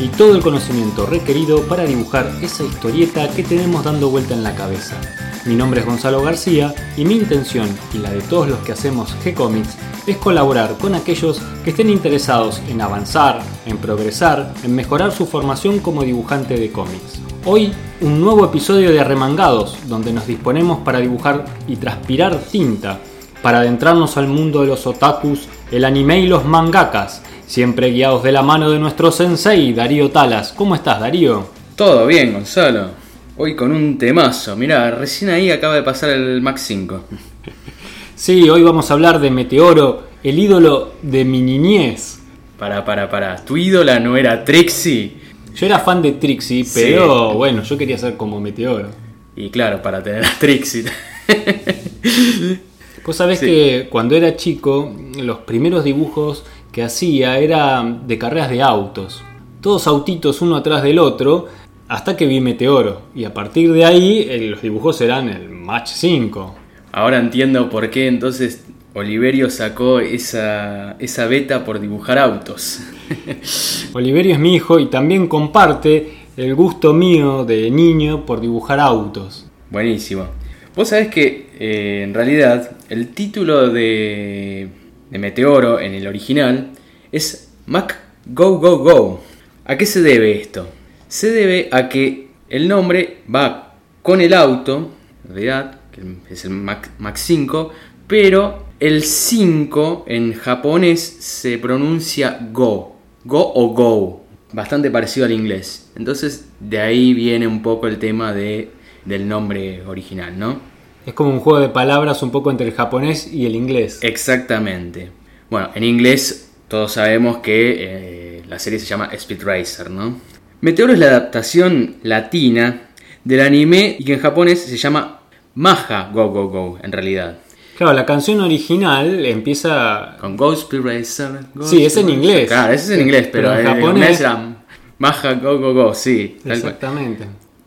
y todo el conocimiento requerido para dibujar esa historieta que tenemos dando vuelta en la cabeza. Mi nombre es Gonzalo García y mi intención y la de todos los que hacemos G-Comics es colaborar con aquellos que estén interesados en avanzar, en progresar, en mejorar su formación como dibujante de cómics. Hoy un nuevo episodio de Arremangados, donde nos disponemos para dibujar y transpirar tinta, para adentrarnos al mundo de los otakus, el anime y los mangakas, siempre guiados de la mano de nuestro sensei Darío Talas. ¿Cómo estás, Darío? Todo bien, Gonzalo. Hoy con un temazo. Mirá, recién ahí acaba de pasar el Max 5. Sí, hoy vamos a hablar de Meteoro, el ídolo de mi niñez. Para, para, para. ¿Tu ídola no era Trixie? Yo era fan de Trixie, Sí. pero bueno, yo quería ser como Meteoro. Y claro, para tener a Trixie. Vos sabés Sí. que cuando era chico, los primeros dibujos que hacía era de carreras de autos. Todos autitos uno atrás del otro, hasta que vi Meteoro. Y a partir de ahí, los dibujos eran el Match 5. Ahora entiendo por qué entonces Oliverio sacó esa, esa beta por dibujar autos. Oliverio es mi hijo y también comparte el gusto mío de niño por dibujar autos. Buenísimo. Vos sabés que eh, en realidad el título de, de Meteoro en el original es Mac Go Go Go. ¿A qué se debe esto? Se debe a que el nombre va con el auto, realidad, que es el Mac, Mac 5, pero el 5 en japonés se pronuncia Go. Go o Go. Bastante parecido al inglés. Entonces de ahí viene un poco el tema de, del nombre original, ¿no? Es como un juego de palabras un poco entre el japonés y el inglés. Exactamente. Bueno, en inglés todos sabemos que eh, la serie se llama Speed Racer, ¿no? Meteoro es la adaptación latina del anime y que en japonés se llama Maja Go Go Go, en realidad. Claro, la canción original empieza Con Go Speed Racer. Sí, es en inglés. Claro, ese es en inglés, pero, Pero en en japonés- era Maja Go Go Go, sí. tal cual.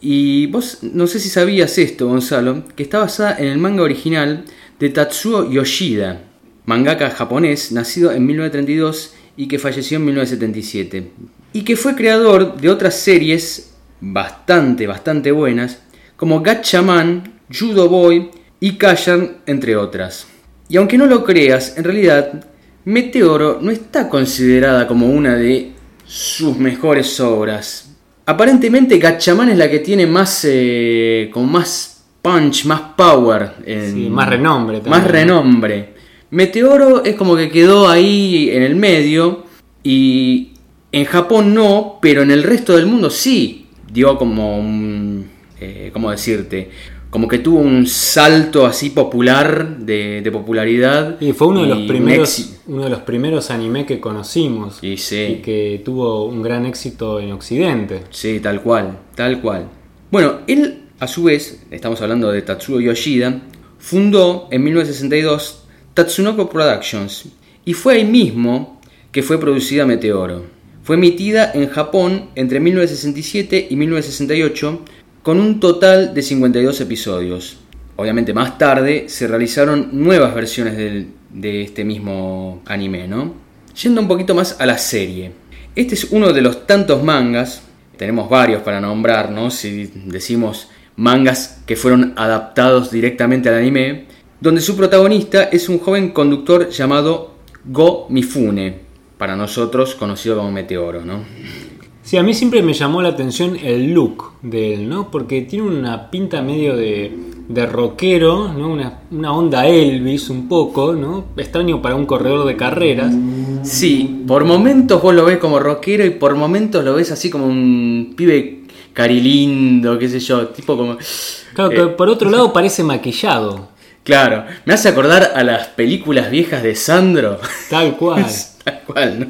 Y vos no sé si sabías esto, Gonzalo, que está basada en el manga original de Tatsuo Yoshida, mangaka japonés nacido en 1932 y que falleció en 1977. Y que fue creador de otras series bastante, bastante buenas, como Gatchaman, Judo Boy y Kayan, entre otras. Y aunque no lo creas, en realidad, Meteoro no está considerada como una de sus mejores obras. Aparentemente Gatchaman es la que tiene más, eh, con más punch, más power. en- Sí, más renombre también. Más renombre. Meteoro es como que quedó ahí en el medio y en Japón no, pero en el resto del mundo sí. Dio como un... eh, ¿Cómo decirte? Como que tuvo un salto así popular, de, de popularidad. Y fue uno de los primeros, uno de los primeros anime que conocimos Y sí. y que tuvo un gran éxito en Occidente. Sí, tal cual, tal cual. Bueno, él, a su vez, estamos hablando de Tatsuo Yoshida, fundó en 1962 Tatsunoko Productions y fue ahí mismo que fue producida Meteoro. Fue emitida en Japón entre 1967 y 1968 con un total de 52 episodios. Obviamente más tarde se realizaron nuevas versiones de este mismo anime, ¿no? Yendo un poquito más a la serie. Este es uno de los tantos mangas, tenemos varios para nombrar, ¿no? Si decimos mangas que fueron adaptados directamente al anime, donde su protagonista es un joven conductor llamado Go Mifune, para nosotros conocido como Meteoro, ¿no? Sí, a mí siempre me llamó la atención el look de él, ¿no? Porque tiene una pinta medio de, de rockero, ¿no? Una, una onda Elvis un poco, ¿no? Extraño para un corredor de carreras. Sí, por momentos vos lo ves como rockero y por momentos lo ves así como un pibe carilindo, qué sé yo, tipo como... Claro que Eh, por otro lado parece maquillado, Claro, me hace acordar a las películas viejas de Sandro. tal cual. Tal cual, ¿no?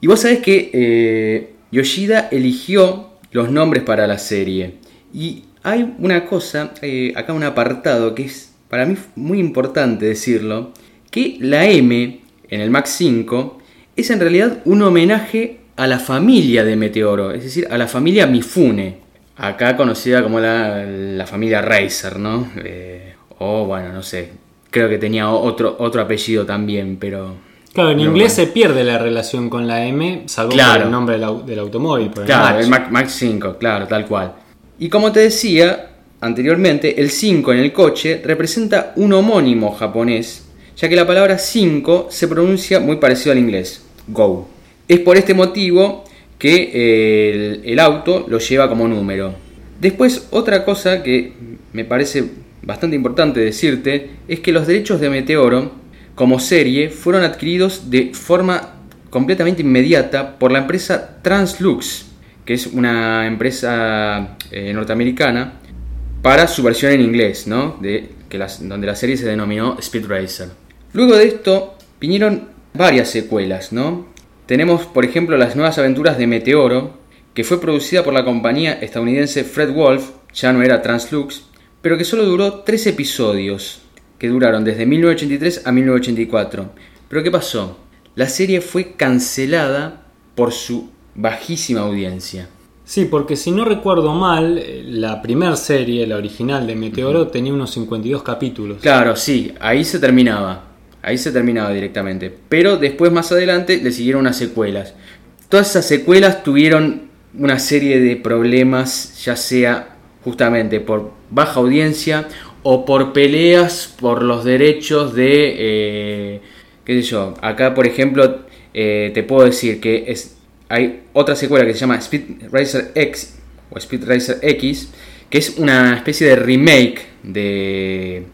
Y vos sabés que eh, Yoshida eligió los nombres para la serie. Y hay una cosa, eh, acá un apartado que es para mí muy importante decirlo, que la M en el Max 5 es en realidad un homenaje a la familia de Meteoro, es decir, a la familia Mifune, acá conocida como la, familia Racer, ¿no? Eh, o bueno, no sé, creo que tenía otro, otro apellido también, pero... Claro, en inglés se pierde la relación con la M, salvo por el nombre del, automóvil. claro, el Max 5, claro, tal cual. Y como te decía anteriormente, el 5 en el coche representa un homónimo japonés, ya que la palabra 5 se pronuncia muy parecido al inglés, go. Es por este motivo que eh, el, auto lo lleva como número. Después, otra cosa que me parece bastante importante decirte es que los derechos de Meteoro como serie fueron adquiridos de forma completamente inmediata por la empresa Translux, que es una empresa eh, norteamericana, para su versión en inglés, ¿no? de, que donde la serie se denominó Speed Racer. Luego de esto vinieron varias secuelas, ¿no? Tenemos, por ejemplo, las nuevas aventuras de Meteoro, que fue producida por la compañía estadounidense Fred Wolf, ya no era Translux, pero que solo duró tres episodios, que duraron desde 1983 a 1984. Pero ¿qué pasó? La serie fue cancelada por su bajísima audiencia. Sí, porque si no recuerdo mal, eh, la primera serie, la original de Meteoro, tenía unos 52 capítulos. Claro, sí, ahí se terminaba. Ahí se terminaba directamente. Pero después, más adelante, le siguieron unas secuelas. Todas esas secuelas tuvieron una serie de problemas, ya sea justamente por baja audiencia o por peleas por los derechos de, eh, qué sé yo, acá por ejemplo eh, te puedo decir que es, hay otra secuela que se llama Speed Racer X o Speed Racer X, que es una especie de remake de,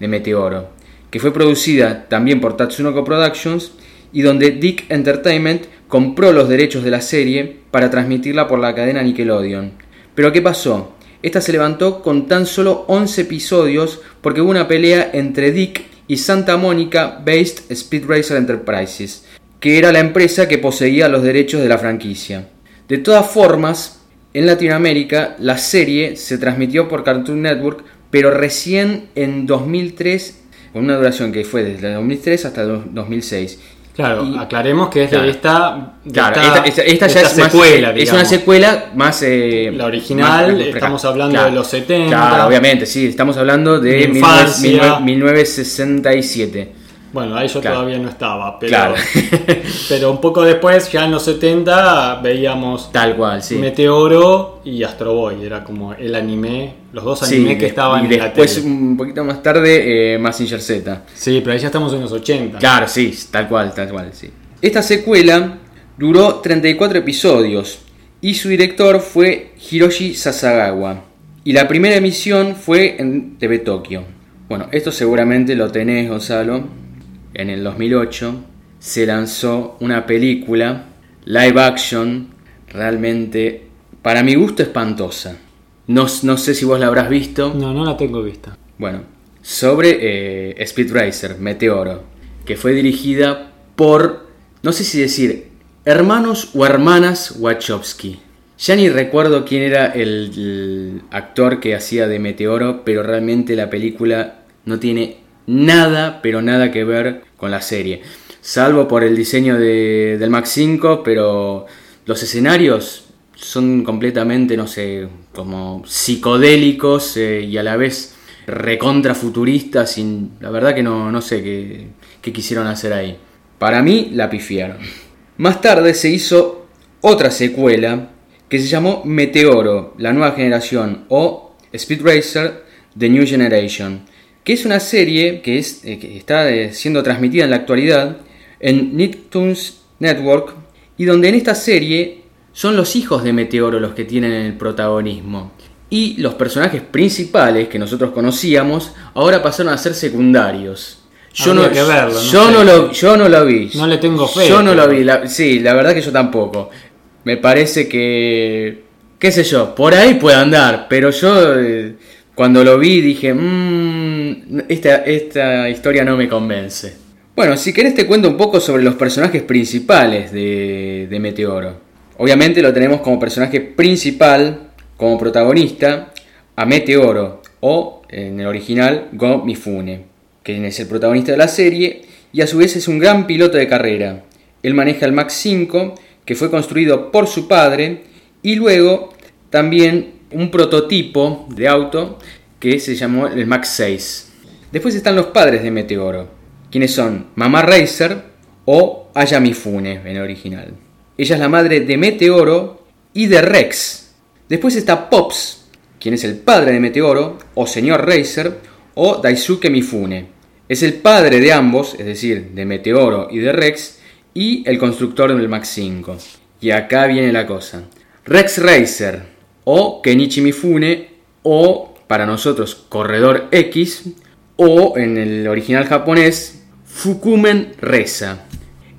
de Meteoro que fue producida también por Tatsunoko Productions y donde Dick Entertainment compró los derechos de la serie para transmitirla por la cadena Nickelodeon. Pero ¿qué pasó? Esta se levantó con tan solo 11 episodios porque hubo una pelea entre Dick y Santa Mónica Based Speed Racer Enterprises, que era la empresa que poseía los derechos de la franquicia. De todas formas, en Latinoamérica la serie se transmitió por Cartoon Network, pero recién en 2003 con una duración que fue desde el 2003 hasta el 2006. Claro, aclaremos que es de esta, claro, esta, ya es secuela, es una secuela más eh, la original, estamos hablando de los 70. Claro, obviamente, sí, estamos hablando de, 1967. Bueno, ahí yo todavía no estaba, pero, pero un poco después, ya en los 70, veíamos Tal cual, sí. Meteoro y Astro Boy, era como el anime, los dos animes que estaban y después, un poquito más tarde, eh, Massinger Z. Sí, pero ahí ya estamos en los 80. Claro, sí, tal cual, tal cual, sí. Esta secuela duró 34 episodios y su director fue Hiroshi Sasagawa. Y la primera emisión fue en TV Tokio. Bueno, esto seguramente lo tenés, Gonzalo en el 2008, se lanzó una película live action realmente, para mi gusto, espantosa. No, no sé si vos la habrás visto. No, no la tengo vista. Bueno, sobre eh, Speed Racer, Meteoro, que fue dirigida por, no sé si decir, hermanos o hermanas Wachowski. Ya ni recuerdo quién era el actor que hacía de Meteoro, pero realmente la película no tiene nada, pero nada que ver con la serie. Salvo por el diseño de, del Max 5, pero los escenarios son completamente, no sé, como psicodélicos eh, y a la vez recontra futuristas. La verdad que no, no sé qué, qué quisieron hacer ahí. Para mí la pifiaron. Más tarde se hizo otra secuela que se llamó Meteoro, la nueva generación, o Speed Racer, The New Generation que es una serie que, es, eh, que está eh, siendo transmitida en la actualidad en Nicktoons Network y donde en esta serie son los hijos de Meteoro los que tienen el protagonismo. Y los personajes principales que nosotros conocíamos ahora pasaron a ser secundarios. Yo no, que verlo, yo, no lo, yo no lo vi. No le tengo fe. Yo no lo vi. sí, la verdad que yo tampoco. Me parece que. qué sé yo, por ahí puede andar, pero yo. Eh, cuando lo vi dije, mmm, esta, historia no me convence. Bueno, si querés te cuento un poco sobre los personajes principales de, de Meteoro. Obviamente lo tenemos como personaje principal, como protagonista, a Meteoro, o en el original Go Mifune, quien es el protagonista de la serie y a su vez es un gran piloto de carrera. Él maneja el Max 5, que fue construido por su padre, y luego también un prototipo de auto que se llamó el Max 6. Después están los padres de Meteoro, quienes son Mamá Racer o Aya Mifune en el original. Ella es la madre de Meteoro y de Rex. Después está Pops, quien es el padre de Meteoro o Señor Racer o Daisuke Mifune. Es el padre de ambos, es decir, de Meteoro y de Rex, y el constructor del Max 5. Y acá viene la cosa. Rex Racer o Kenichi Mifune o para nosotros Corredor X o en el original japonés Fukumen Reza.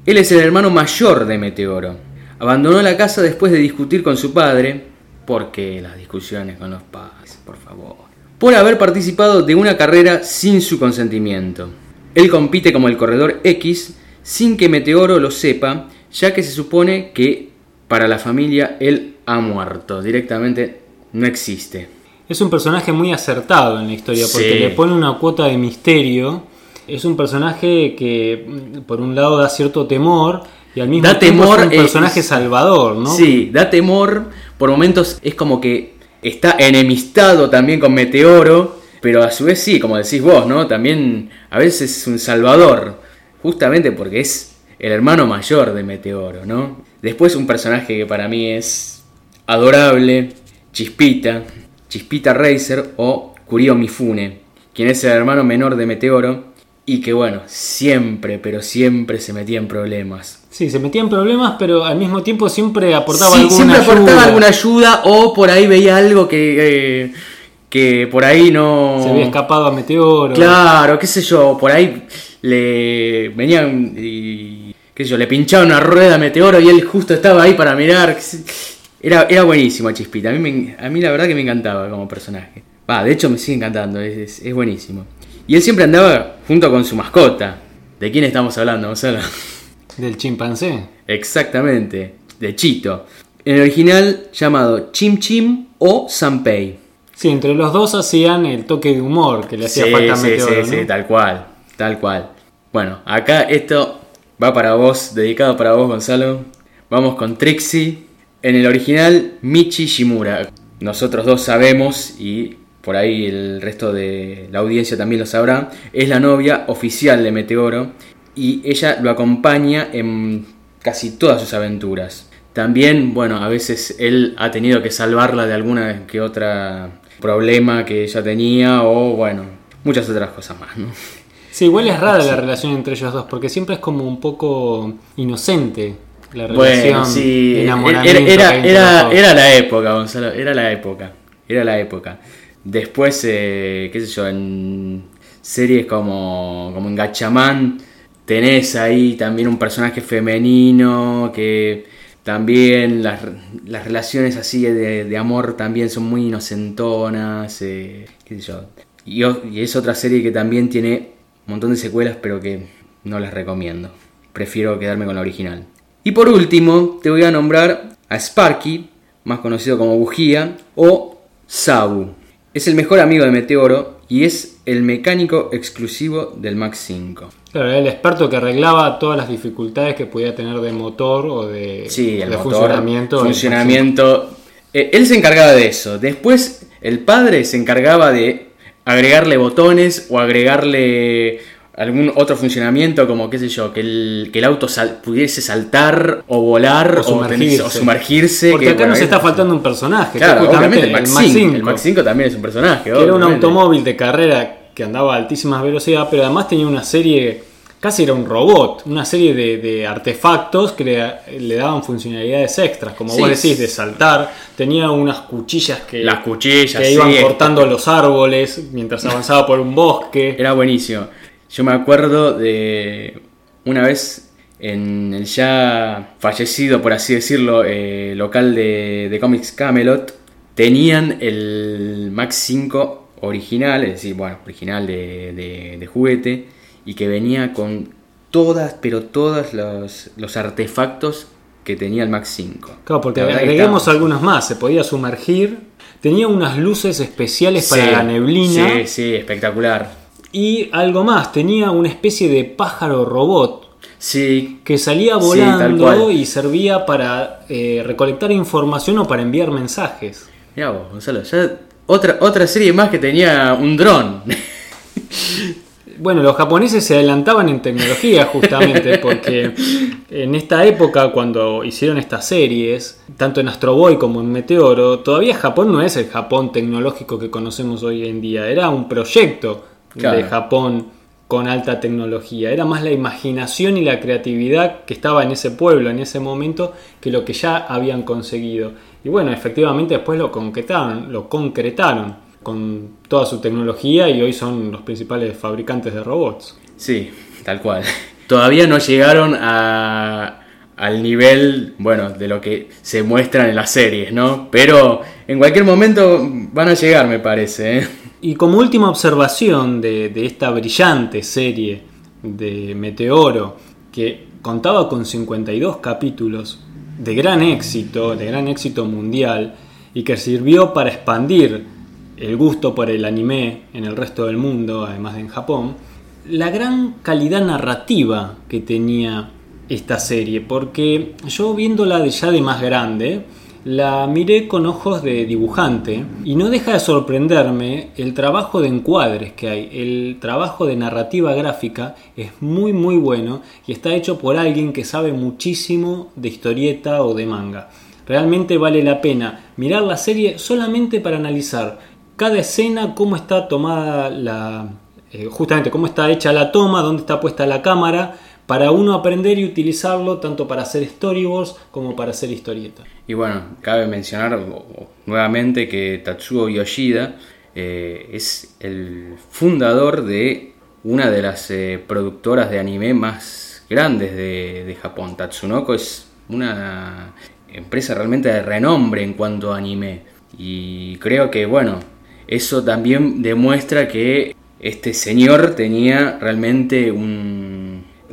Él es el hermano mayor de Meteoro. Abandonó la casa después de discutir con su padre, porque las discusiones con los padres, por favor, por haber participado de una carrera sin su consentimiento. Él compite como el corredor X sin que Meteoro lo sepa, ya que se supone que para la familia él ha muerto, directamente no existe. Es un personaje muy acertado en la historia porque le pone una cuota de misterio. Es un personaje que mm, por un lado da cierto temor y al mismo tiempo es un personaje salvador, ¿no? Sí, da temor. Por momentos es como que está enemistado también con Meteoro, pero a su vez sí, como decís vos, ¿no? También a veces es un salvador, justamente porque es el hermano mayor de Meteoro, ¿no? Después un personaje que para mí es adorable, Chispita, Chispita Racer o Kurio Mifune, quien es el hermano menor de Meteoro y que bueno, siempre, pero siempre se metía en problemas. Sí, se metía en problemas, pero al mismo tiempo siempre aportaba sí, siempre aportaba alguna ayuda o por ahí veía algo que, eh, que por ahí no... Se había escapado a Meteoro. Claro, qué sé yo, por ahí le venían y... qué sé yo, le pinchaba una rueda a Meteoro y él justo estaba ahí para mirar. Era, era buenísimo Chispita. A mí, a mí la verdad que me encantaba como personaje. Va, de hecho me sigue encantando, es, buenísimo. Y él siempre andaba junto con su mascota. ¿De quién estamos hablando, Gonzalo? Del chimpancé. Exactamente, de Chito. En el original llamado Chim Chim o Sanpei. Sí, entre los dos hacían el toque de humor que le hacía falta a sí, sí, sí, tal cual, tal cual. Bueno, acá esto va para vos, dedicado para vos, Gonzalo. Vamos con Trixie en el original, Michi Shimura. Nosotros dos sabemos, y por ahí el resto de la audiencia también lo sabrá, es la novia oficial de Meteoro y ella lo acompaña en casi todas sus aventuras. También, bueno, a veces él ha tenido que salvarla de alguna que otra problema que ella tenía o, bueno, muchas otras cosas más, ¿no? Sí, igual es rara la relación entre ellos dos porque siempre es como un poco inocente bueno, sí, era, era, la época, Gonzalo, era la época, era la época. Después, eh, qué sé yo, en series como, como en Gachamán tenés ahí también un personaje femenino que también las, relaciones así de, amor también son muy inocentonas, eh, qué sé yo. Y, y es otra serie que también tiene un montón de secuelas, pero que no las recomiendo. Prefiero quedarme con la original. Y por último, te voy a nombrar a Sparky, más conocido como Bujía, o Sabu. Es el mejor amigo de Meteoro y es el mecánico exclusivo del Max 5. Claro, era el experto que arreglaba todas las dificultades que podía tener de motor o de, sí, el funcionamiento. Funcionamiento. Eh, él se encargaba de eso. Después, el padre se encargaba de agregarle botones o agregarle algún otro funcionamiento como qué sé yo que el, que el auto pudiese saltar o volar o sumergirse, porque acá nos está faltando un personaje claro obviamente el Max, 5, el Max 5 también es un personaje que era un automóvil de carrera que andaba a altísimas velocidades pero además tenía una serie casi era un robot una serie de, artefactos que le, daban funcionalidades extras como vos decís de saltar. Tenía unas cuchillas que las cuchillas que iban cortando los árboles mientras avanzaba por un bosque. Era buenísimo yo me acuerdo de una vez en el ya fallecido, por así decirlo, eh, local de, de Comics Camelot, tenían el Max 5 original, es decir, bueno, original de, juguete, y que venía con todas, pero todos los, artefactos que tenía el Max 5. Claro, porque agreguemos algunos más, se podía sumergir, tenía unas luces especiales para la neblina. Sí, sí, espectacular Y algo más, tenía una especie de pájaro robot Sí, que salía volando y servía para eh, recolectar información o para enviar mensajes. Mirá vos, Gonzalo, ya otra, otra serie más que tenía un dron. Bueno, los japoneses se adelantaban en tecnología justamente porque en esta época cuando hicieron estas series, tanto en Astro Boy como en Meteoro, todavía Japón no es el Japón tecnológico que conocemos hoy en día, era un proyecto Claro. de Japón con alta tecnología, era más la imaginación y la creatividad que estaba en ese pueblo en ese momento que lo que ya habían conseguido. Y bueno, efectivamente después lo concretaron, lo concretaron con toda su tecnología y hoy son los principales fabricantes de robots. Sí, tal cual. Todavía no llegaron a, al nivel, bueno, de lo que se muestran en las series, ¿no? Pero en cualquier momento van a llegar, me parece, ¿eh? Y como última observación de, de esta brillante serie de Meteoro, que contaba con 52 capítulos de gran éxito, de gran éxito mundial, y que sirvió para expandir el gusto por el anime en el resto del mundo, además de en Japón, la gran calidad narrativa que tenía esta serie, porque yo viéndola de ya de más grande, la miré con ojos de dibujante y no deja de sorprenderme el trabajo de encuadres que hay, el trabajo de narrativa gráfica es muy muy bueno y está hecho por alguien que sabe muchísimo de historieta o de manga. Realmente vale la pena mirar la serie solamente para analizar cada escena, cómo está tomada la... eh, justamente cómo está hecha la toma, dónde está puesta la cámara, para uno aprender y utilizarlo tanto para hacer storyboards como para hacer historietas. Y bueno, cabe mencionar nuevamente que Tatsuo Yoshida eh, es el fundador de una de las eh, productoras de anime más grandes de, de Japón. Tatsunoko es una empresa realmente de renombre en cuanto a anime. Y creo que, bueno, eso también demuestra que este señor tenía realmente un,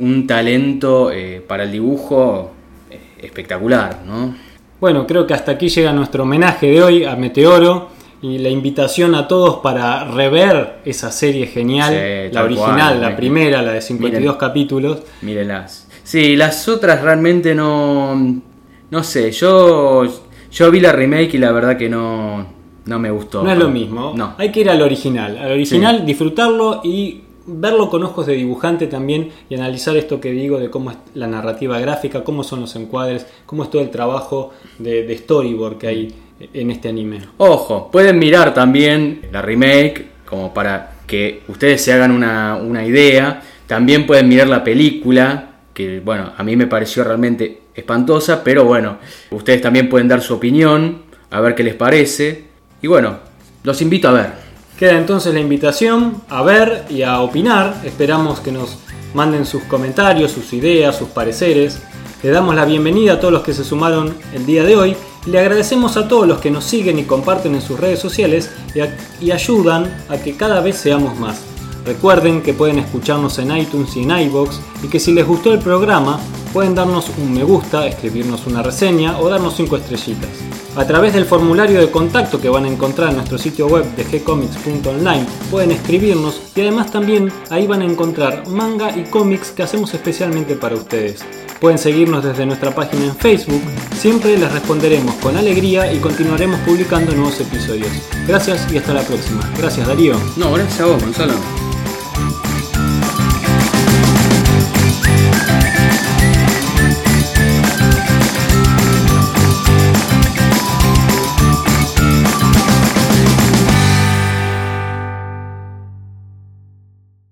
un talento eh, para el dibujo eh, espectacular, ¿no? Bueno, creo que hasta aquí llega nuestro homenaje de hoy a Meteoro y la invitación a todos para rever esa serie genial, Sí, la original, cual, la primera, la de 52 Miren. capítulos. Mírenlas. Sí, las otras realmente no. No sé, yo. Yo vi la remake y la verdad que no. No me gustó. No es lo mismo. No. Hay que ir al original. Al original, disfrutarlo y verlo con ojos de dibujante también y analizar esto que digo de cómo es la narrativa gráfica, cómo son los encuadres, cómo es todo el trabajo de, storyboard que hay en este anime. Ojo, pueden mirar también la remake como para que ustedes se hagan una, una idea. También pueden mirar la película, que bueno, a mí me pareció realmente espantosa, pero bueno, ustedes también pueden dar su opinión, a ver qué les parece. Y bueno, los invito a ver. Queda entonces la invitación a ver y a opinar. Esperamos que nos manden sus comentarios, sus ideas, sus pareceres. Le damos la bienvenida a todos los que se sumaron el día de hoy le agradecemos a todos los que nos siguen y comparten en sus redes sociales y ayudan a que cada vez seamos más. Recuerden que pueden escucharnos en iTunes y en iBox y que si les gustó el programa pueden darnos un me gusta, escribirnos una reseña o darnos 5 estrellitas. A través del formulario de contacto que van a encontrar en nuestro sitio web de gcomics.online pueden escribirnos y además también ahí van a encontrar manga y cómics que hacemos especialmente para ustedes. Pueden seguirnos desde nuestra página en Facebook, siempre les responderemos con alegría y continuaremos publicando nuevos episodios. Gracias y hasta la próxima. Gracias Darío. No, gracias a vos, Gonzalo.